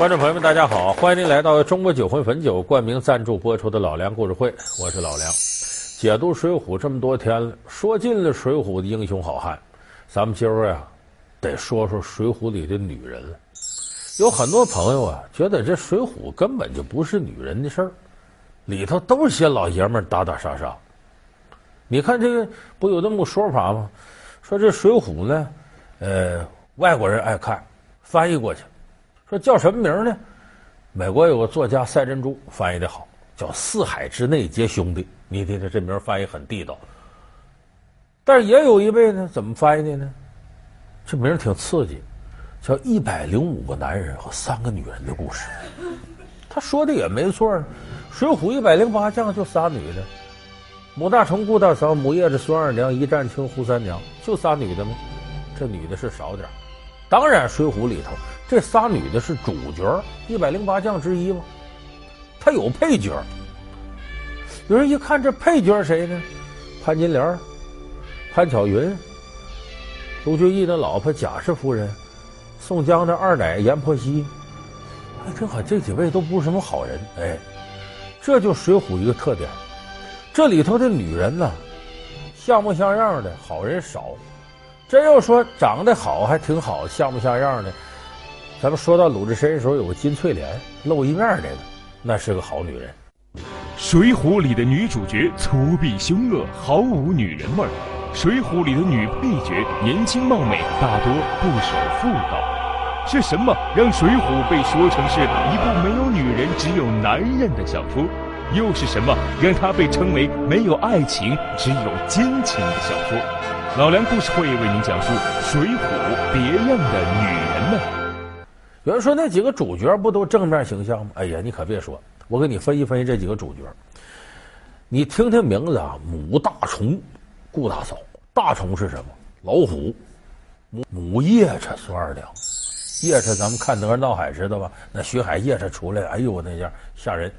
观众朋友们，大家好！欢迎您来到中国酒魂汾酒冠名赞助播出的《老梁故事会》，我是老梁。解读《水浒》这么多天了，说尽了《水浒》的英雄好汉，咱们今儿呀，得说说《水浒》里的女人了。有很多朋友啊，觉得这《水浒》根本就不是女人的事儿，里头都是些老爷们打打杀杀。你看这个不有这么个说法吗？说这《水浒》呢，呃，外国人爱看，翻译过去。说叫什么名呢？美国有个作家赛珍珠翻译的好，叫《四海之内皆兄弟》。你听听这名翻译很地道。但是也有一位呢，怎么翻译的呢？这名挺刺激，叫《一百零五个男人和三个女人的故事》。他说的也没错，《水浒》一百零八将就仨女的：母大虫、顾大嫂、母夜叉、孙二娘、一战青、扈三娘，就仨女的吗？这女的是少点。当然，《水浒》里头。这仨女的是主角，一百零八将之一吗？她有配角。有人一看这配角谁呢？潘金莲、潘巧云、卢俊义的老婆贾氏夫人、宋江的二奶阎婆惜。哎，正好这几位都不是什么好人。哎，这就《水浒》一个特点，这里头的女人呢，像模像样的好人少。真要说长得好，还挺好，像模像样的。咱们说到鲁智深的时候，有个金翠莲露一面来的，那是个好女人。《水浒》里的女主角粗鄙凶恶，毫无女人味儿；《水浒》里的女配角年轻貌美，大多不守妇道。是什么让《水浒》被说成是一部没有女人、只有男人的小说？又是什么让它被称为没有爱情、只有奸情的小说？老梁故事会为您讲述《水浒》别样的女人们。有人说那几个主角不都正面形象吗？哎呀，你可别说，我给你分析分析这几个主角。你听听名字啊，母大虫，顾大嫂。大虫是什么？老虎。母母夜叉孙二娘。夜叉咱们看《哪吒闹海》知道吧？那徐海夜叉出来，哎呦那样吓人。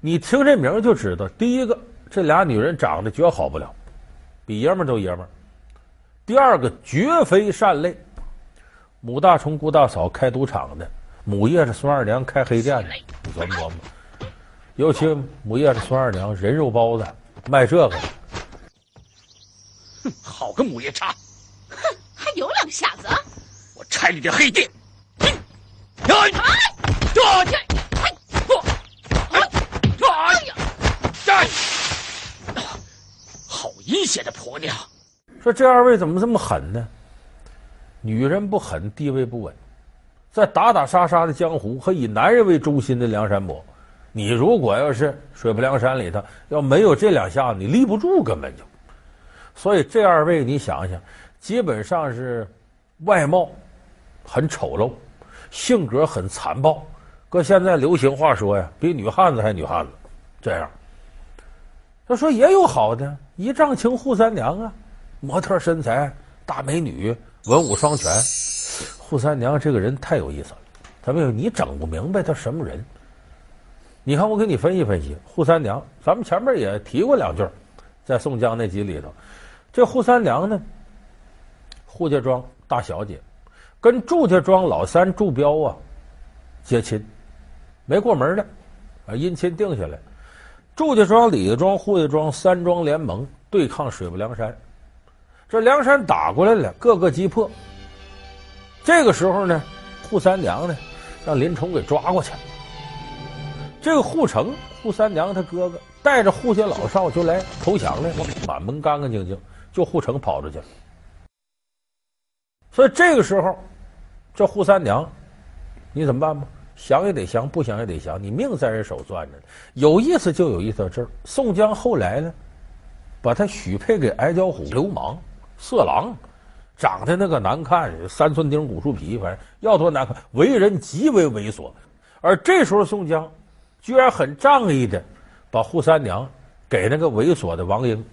你听这名就知道，第一个这俩女人长得绝好不了，比爷们都爷们。第二个绝非善类。母大虫、顾大嫂开赌场的，母夜叉孙二娘开黑店的，你琢磨琢磨。尤其母夜叉孙二娘人肉包子卖这个。哼，好个母夜叉！哼，还有两下子！我拆你的黑店！哎，哎，这这，哎，不，哎，哎呀，这，好阴险的婆娘！说这二位怎么这么狠呢？女人不狠，地位不稳，在打打杀杀的江湖和以男人为中心的梁山伯，你如果要是水泊梁山里头要没有这两下子，你立不住，根本就。所以这二位，你想想，基本上是外貌很丑陋，性格很残暴，搁现在流行话说呀，比女汉子还女汉子。这样，他说也有好的，一丈青扈三娘啊，模特身材，大美女。文武双全，扈三娘这个人太有意思了。他没有你整不明白他什么人。你看我给你分析分析，扈三娘，咱们前面也提过两句，在宋江那集里头，这扈三娘呢，扈家庄大小姐，跟祝家庄老三祝彪啊结亲，没过门的，啊姻亲定下来。祝家庄、李家庄、扈家庄三庄联盟对抗水泊梁山。这梁山打过来了，各个击破。这个时候呢，扈三娘呢，让林冲给抓过去了。这个扈成，扈三娘他哥哥带着扈家老少就来投降来了，满门干干净净，就扈成跑出去了。所以这个时候，这扈三娘，你怎么办吧？降也得降，不降也得降，你命在人手攥着呢。有意思就有意思到这儿。宋江后来呢，把他许配给矮脚虎流氓。色狼，长得那个难看，三寸丁骨树皮，反正要多难看，为人极为猥琐。而这时候宋江，居然很仗义的把扈三娘给那个猥琐的王英，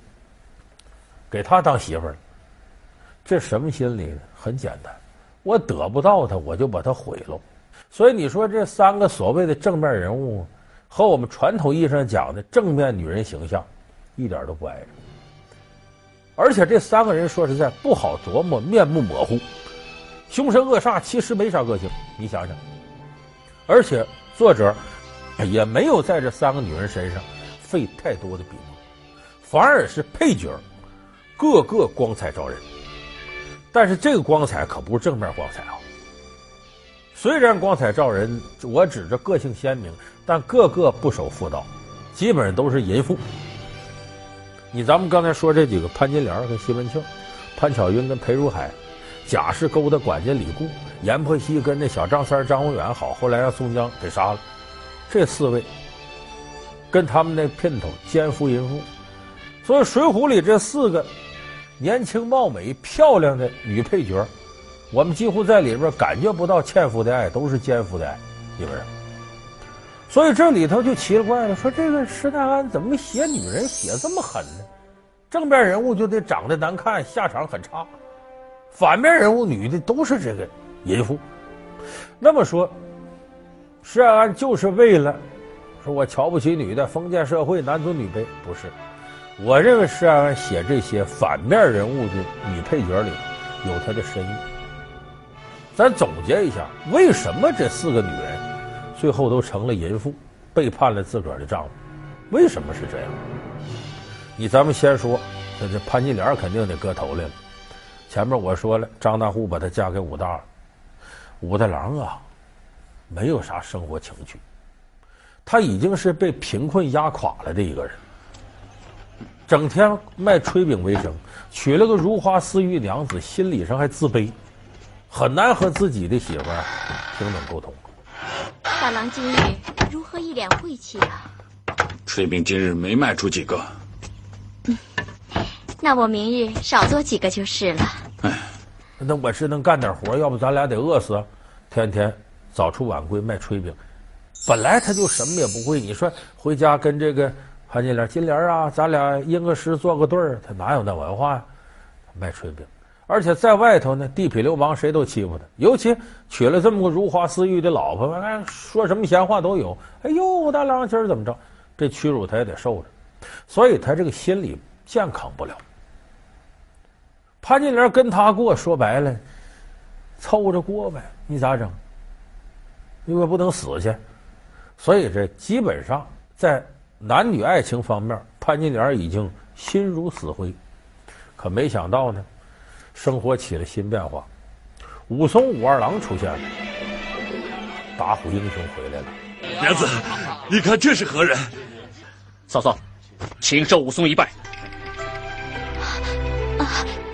给他当媳妇儿。这什么心理呢？很简单，我得不到他，我就把他毁了。所以你说这三个所谓的正面人物，和我们传统意义上讲的正面女人形象，一点都不挨着。而且这三个人说实在不好琢磨，面目模糊，凶神恶煞，其实没啥个性。你想想，而且作者也没有在这三个女人身上费太多的笔墨，反而是配角个个光彩照人。但是这个光彩可不是正面光彩啊。虽然光彩照人，我指着个性鲜明，但个个不守妇道，基本上都是淫妇。你咱们刚才说这几个潘金莲跟西门庆，潘巧云跟裴如海，贾氏勾搭管家李固，阎婆惜跟那小张三张文远好，后来让宋江给杀了。这四位跟他们那姘头奸夫淫妇，所以《水浒》里这四个年轻貌美、漂亮的女配角。我们几乎在里边感觉不到纤夫的爱，都是奸夫的爱，基本上。所以这里头就奇了怪了，说这个施耐庵怎么写女人写这么狠呢？正面人物就得长得难看，下场很差；反面人物女的都是这个淫妇。那么说，施耐庵就是为了说我瞧不起女的，封建社会男尊女卑？不是，我认为施耐庵写这些反面人物的女配角里有他的深意。咱总结一下，为什么这四个女人最后都成了淫妇，背叛了自个儿的丈夫？为什么是这样？你咱们先说，这这潘金莲肯定得搁头来了。前面我说了，张大户把她嫁给武大，武大郎啊，没有啥生活情趣，他已经是被贫困压垮了的一个人，整天卖炊饼为生，娶了个如花似玉娘子，心理上还自卑。很难和自己的媳妇儿平等沟通。大郎今日如何一脸晦气啊？炊饼今日没卖出几个。嗯，那我明日少做几个就是了。哎，那我是能干点活，要不咱俩得饿死。天天早出晚归卖炊饼，本来他就什么也不会。你说回家跟这个潘金莲、金莲啊，咱俩吟个诗做个对儿，他哪有那文化呀？卖炊饼。而且在外头呢，地痞流氓谁都欺负他，尤其娶了这么个如花似玉的老婆，哎，说什么闲话都有。哎呦，大郎今儿怎么着？这屈辱他也得受着，所以他这个心理健康不了。潘金莲跟他过，说白了，凑着过呗，你咋整？因为不能死去，所以这基本上在男女爱情方面，潘金莲已经心如死灰。可没想到呢。生活起了新变化，武松武二郎出现了，打虎英雄回来了。娘子，你看这是何人？嫂嫂，请受武松一拜。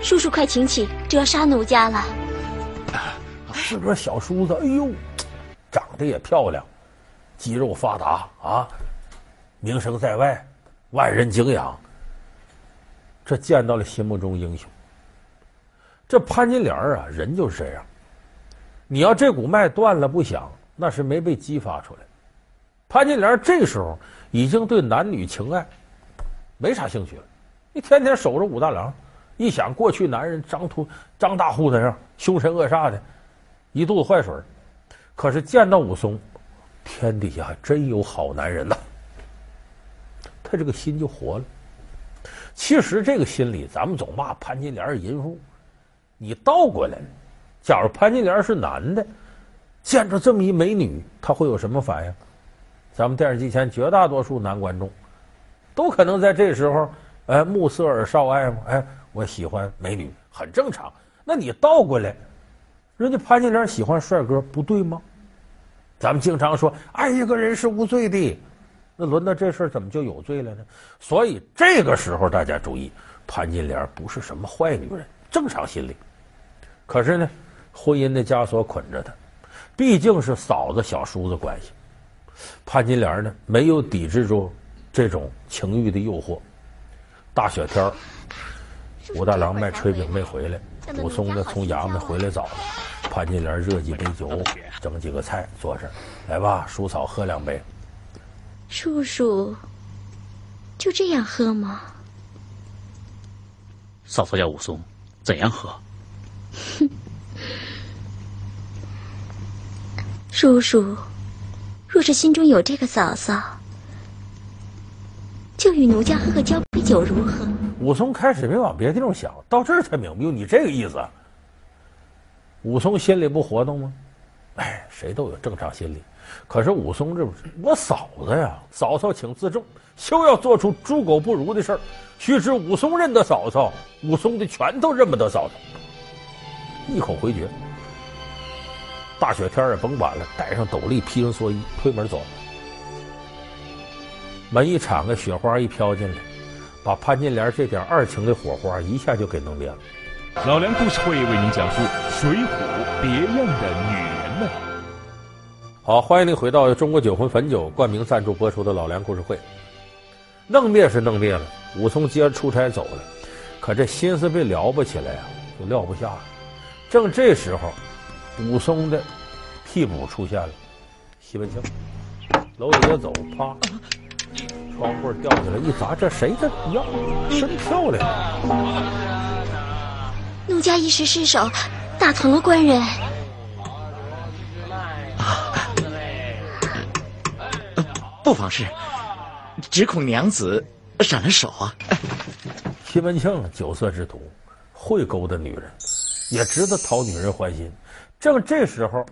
叔叔快请起，就要杀奴家了。是个小叔子，哎呦，长得也漂亮，肌肉发达啊，名声在外，万人敬仰。这见到了心目中英雄。这潘金莲啊，人就是这样。你要这股脉断了不响，那是没被激发出来。潘金莲这时候已经对男女情爱没啥兴趣了。你天天守着武大郎，一想过去男人张秃张大户的样，凶神恶煞的，一肚子坏水。可是见到武松，天底下真有好男人呐。他这个心就活了。其实这个心理，咱们总骂潘金莲是淫妇。你倒过来，假如潘金莲是男的，见着这么一美女，他会有什么反应？咱们电视机前绝大多数男观众，都可能在这时候，哎，目色而少爱嘛，哎，我喜欢美女，很正常。那你倒过来，人家潘金莲喜欢帅哥，不对吗？咱们经常说爱一个人是无罪的，那轮到这事怎么就有罪了呢？所以这个时候大家注意，潘金莲不是什么坏女人，正常心理。可是呢，婚姻的枷锁捆着她，毕竟是嫂子小叔子关系。潘金莲呢，没有抵制住这种情欲的诱惑。大雪天，武大郎卖炊饼没回来，武松呢从衙门回来早了。潘金莲热几杯酒，整几个菜，坐这儿，来吧，叔嫂喝两杯。叔叔，就这样喝吗？嫂嫂叫武松，怎样喝？哼，叔叔，若是心中有这个嫂嫂，就与奴家喝个交杯酒如何？武松开始没往别的地方想，到这儿才明白，你这个意思。武松心里不活动吗？哎，谁都有正常心理。可是武松这不是我嫂子呀，嫂嫂请自重，休要做出猪狗不如的事儿。须知武松认得嫂嫂，武松的拳头认不得嫂嫂。一口回绝。大雪天也甭管了，戴上斗笠，披上蓑衣，推门走。门一敞开，雪花一飘进来，把潘金莲这点二情的火花一下就给弄灭了。老梁故事会为您讲述《水浒》别样的女人们。好，欢迎您回到中国酒魂汾酒冠名赞助播出的老梁故事会。弄灭是弄灭了，武松接着出差走了，可这心思被撩拨起来啊，就撂不下了。正这时候。武松的替补出现了，西门庆，楼底下走，啪，窗户掉下来一砸，这谁的呀？真漂亮！奴家一时失手，打疼了官人。啊，不妨事，只恐娘子闪了手啊。西门庆酒色之徒，会勾搭女人，也知道讨女人欢心。正这时候，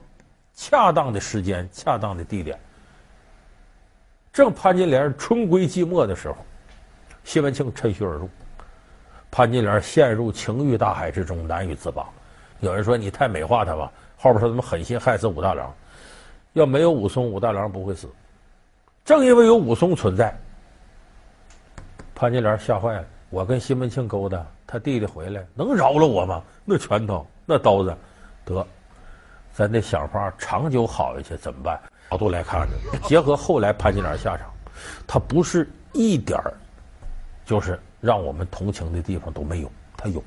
恰当的时间，恰当的地点，正潘金莲春闺寂寞的时候，西门庆趁虚而入，潘金莲陷入情欲大海之中，难以自拔。有人说你太美化他吧，后边说他们狠心害死武大郎，要没有武松，武大郎不会死。正因为有武松存在，潘金莲吓坏了。我跟西门庆勾搭，他弟弟回来能饶了我吗？那拳头，那刀子，得。咱得想法长久好下去，怎么办？角度来看呢，结合后来潘金莲下场，他不是一点儿，就是让我们同情的地方都没有，他有，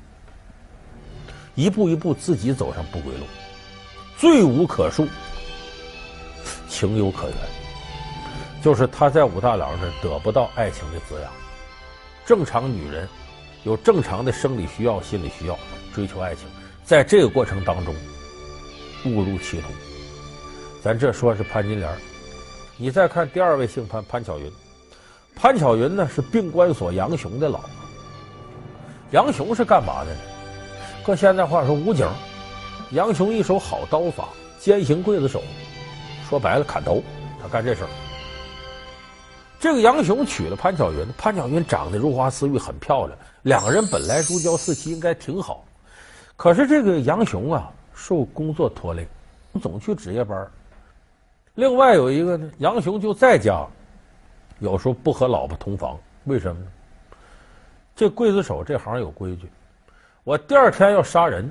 一步一步自己走上不归路，罪无可恕，情有可原，就是他在武大郎这得不到爱情的滋养，正常女人有正常的生理需要、心理需要，追求爱情，在这个过程当中。误入歧途，咱这说是潘金莲，你再看第二位姓潘潘巧云，潘巧云呢是病关所杨雄的老婆。杨雄是干嘛的呢？搁现在话说武警，杨雄一手好刀法，兼行刽子手，说白了砍头，他干这事儿。这个杨雄娶了潘巧云，潘巧云长得如花似玉，很漂亮，两个人本来如胶似漆，应该挺好。可是这个杨雄啊。受工作拖累，总去值夜班。另外有一个呢，杨雄就在家，有时候不和老婆同房，为什么呢？这刽子手这行有规矩，我第二天要杀人，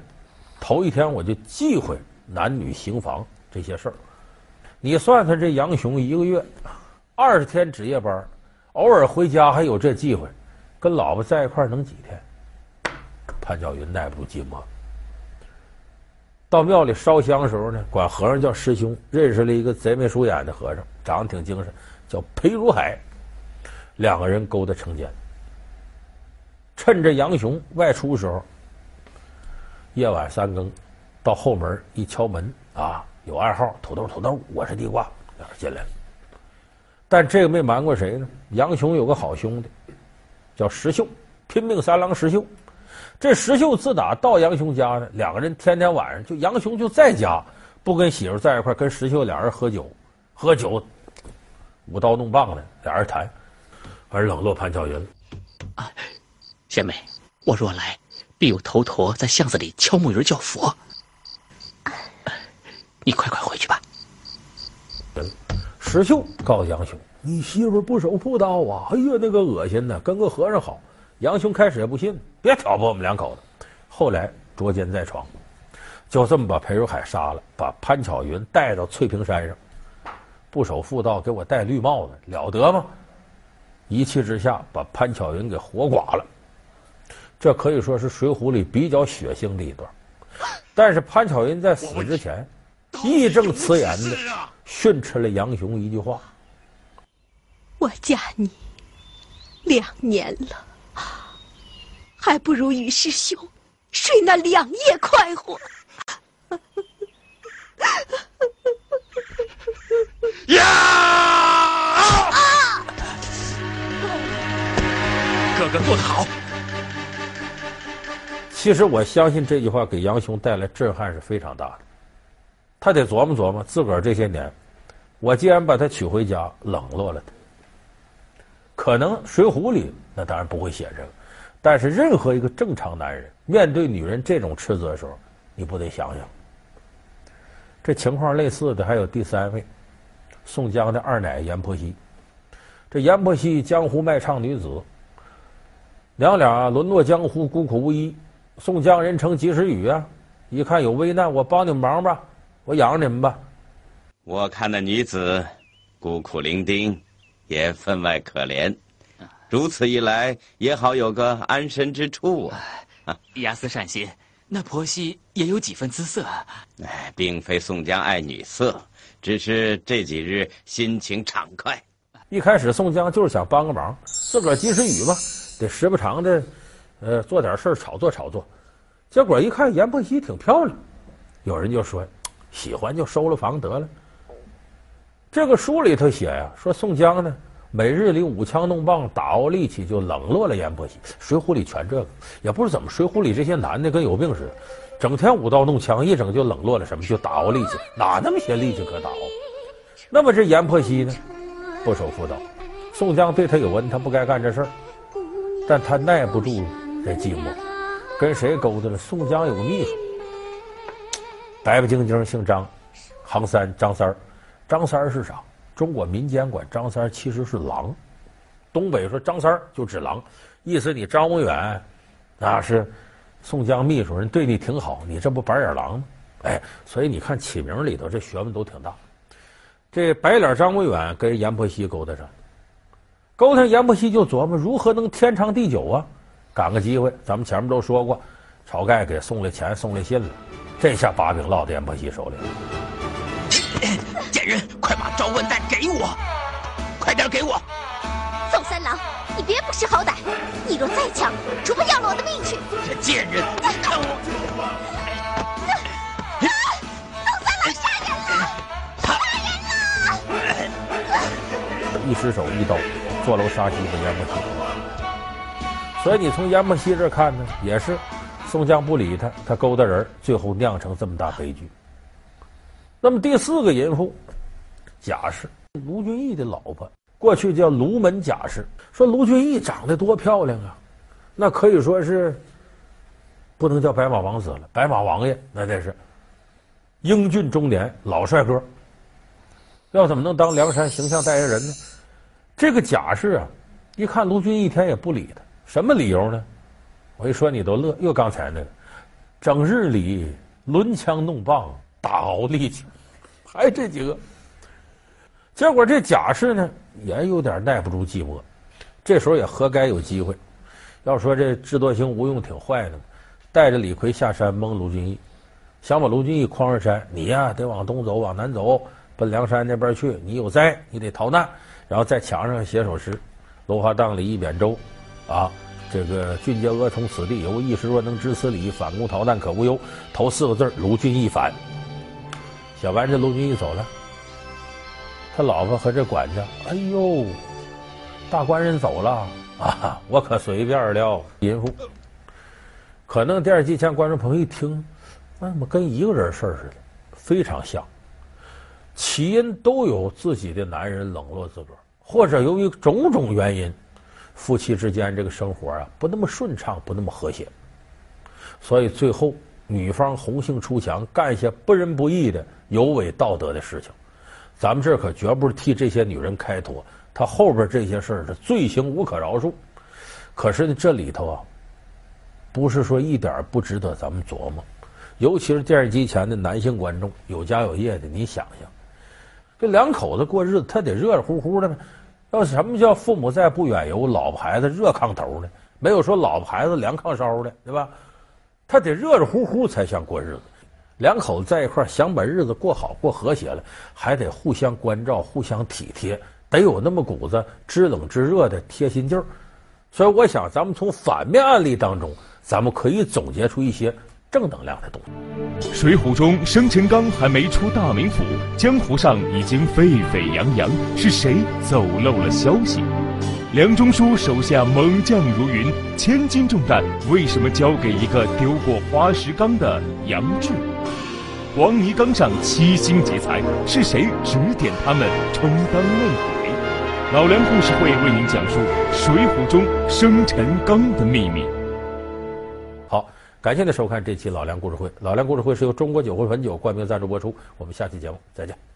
头一天我就忌讳男女行房这些事儿。你算算这杨雄一个月二十天值夜班，偶尔回家还有这忌讳，跟老婆在一块能几天？潘巧云耐不住寂寞。到庙里烧香的时候呢，管和尚叫师兄，认识了一个贼眉鼠眼的和尚，长得挺精神，叫裴如海。两个人勾搭成奸。趁着杨雄外出的时候，夜晚三更，到后门一敲门啊，有暗号，土豆土豆，我是地瓜，两人进来了。但这个没瞒过谁呢？杨雄有个好兄弟，叫石秀，拼命三郎石秀。这石秀自打到杨雄家呢，两个人天天晚上就杨雄就在家，不跟媳妇在一块，跟石秀俩人喝酒，喝酒，舞刀弄棒的，俩人谈，而冷落潘巧云。啊，贤妹，我若来，必有头陀在巷子里敲木鱼叫佛。你快快回去吧。石秀告诉杨雄：“你媳妇不守妇道啊！哎呀，那个恶心呐，跟个和尚好。”杨雄开始也不信，别挑拨我们两口子。后来捉奸在床，就这么把裴如海杀了，把潘巧云带到翠屏山上，不守妇道，给我戴绿帽子，了得吗？一气之下把潘巧云给活剐了。这可以说是《水浒》里比较血腥的一段。但是潘巧云在死之前，义正辞严的训斥了杨雄一句话：“我嫁你两年了。”还不如与师兄睡那两夜快活。呀！哥哥做得好。其实我相信这句话给杨雄带来震撼是非常大的。他得琢磨琢磨自个儿这些年，我既然把他娶回家，冷落了他。可能《水浒》里那当然不会写这个，但是任何一个正常男人面对女人这种斥责的时候，你不得想想。这情况类似的还有第三位，宋江的二奶阎婆惜。这阎婆惜江湖卖唱女子，娘俩沦落江湖，孤苦无依。宋江人称及时雨啊，一看有危难，我帮你们忙吧，我养你们吧。我看那女子孤苦伶仃，也分外可怜。如此一来，也好有个安身之处啊！啊，亚斯善心，那婆媳也有几分姿色。哎，并非宋江爱女色，只是这几日心情畅快。一开始宋江就是想帮个忙，自个儿及时雨嘛，得时不常的，呃，做点事儿炒作炒作。结果一看阎婆惜挺漂亮，有人就说喜欢就收了房得了。这个书里头写呀，说宋江呢每日里舞枪弄棒打熬力气，就冷落了阎婆惜。水浒里全这个，也不知怎么水浒里这些男的跟有病似的，整天舞刀弄枪，一整就冷落了什么，就打熬力气，哪那么些力气可打熬？那么这阎婆惜呢？不守妇道，宋江对他有恩，他不该干这事儿，但他耐不住这寂寞，跟谁勾搭了？宋江有个秘书，白白净净，姓张，行三张三儿。张三儿是啥？中国民间管张三其实是狼，东北说张三就指狼，意思你张文远那是宋江秘书，人对你挺好，你这不白眼狼吗？哎，所以你看起名里头这学问都挺大。这白脸张文远跟阎婆惜勾搭上，勾搭阎婆惜就琢磨如何能天长地久啊？赶个机会，咱们前面都说过，晁盖给送了钱，送了信了，这下把柄落在阎婆惜手里了。贱人，快把招魂丹给我，快点给我！宋三郎，你别不识好歹，你若再抢，除非要了我的命去！这贱人，看我！一失手一刀，坐楼杀鸡的阎婆惜。所以你从阎婆惜这看呢，也是宋江不理他，他勾搭人，最后酿成这么大悲剧。那么第四个淫妇贾氏，卢俊义的老婆，过去叫卢门贾氏。说卢俊义长得多漂亮啊，那可以说是不能叫白马王子了，白马王爷那得是英俊中年老帅哥。要怎么能当梁山形象代言人呢？这个贾氏啊，一看卢俊义一天也不理他，什么理由呢？我一说你都乐，又刚才那个，整日里抡枪弄棒打熬力气，还这几个。结果这贾氏呢，也有点耐不住寂寞，这时候也活该有机会。要说这智多星吴用挺坏的，带着李逵下山蒙卢俊义，想把卢俊义诓上山，你呀得往东走，往南走，奔梁山那边去。你有灾，你得逃难。然后在墙上写首诗：“芦花荡里一扁舟，啊，这个俊杰俄从此地游。一时若能知此理，反攻逃难可无忧。”头四个字“卢俊义反”。写完这卢俊义走了，他老婆和这管家，哎呦，大官人走了啊，我可随便了。淫妇，可能电视机前观众朋友一听，那怎么跟一个人事儿似的，非常像。起因都有自己的男人冷落自个儿。或者由于种种原因，夫妻之间这个生活啊不那么顺畅，不那么和谐，所以最后女方红杏出墙，干一些不仁不义的有违道德的事情。咱们这可绝不是替这些女人开脱，她后边这些事儿是罪行无可饶恕。可是呢，这里头啊，不是说一点不值得咱们琢磨，尤其是电视机前的男性观众，有家有业的，你想想。这两口子过日子，他得热热乎乎的呢。要什么叫父母在不远游，老婆孩子热炕头呢？没有说老婆孩子凉炕烧的，对吧？他得热热乎乎才像过日子。两口子在一块儿，想把日子过好、过和谐了，还得互相关照、互相体贴，得有那么股子知冷知热的贴心劲儿。所以，我想咱们从反面案例当中，咱们可以总结出一些。正能量的东西。《水浒》中，生辰纲还没出大名府，江湖上已经沸沸扬扬，是谁走漏了消息？梁中书手下猛将如云，千斤重担为什么交给一个丢过花石纲的杨志？黄泥岗上七星劫财，是谁指点他们充当内鬼？老梁故事会为您讲述《水浒》中生辰纲的秘密。好，感谢您收看这期老梁故事会。老梁故事会是由中国酒会汾酒冠名赞助播出。我们下期节目再见。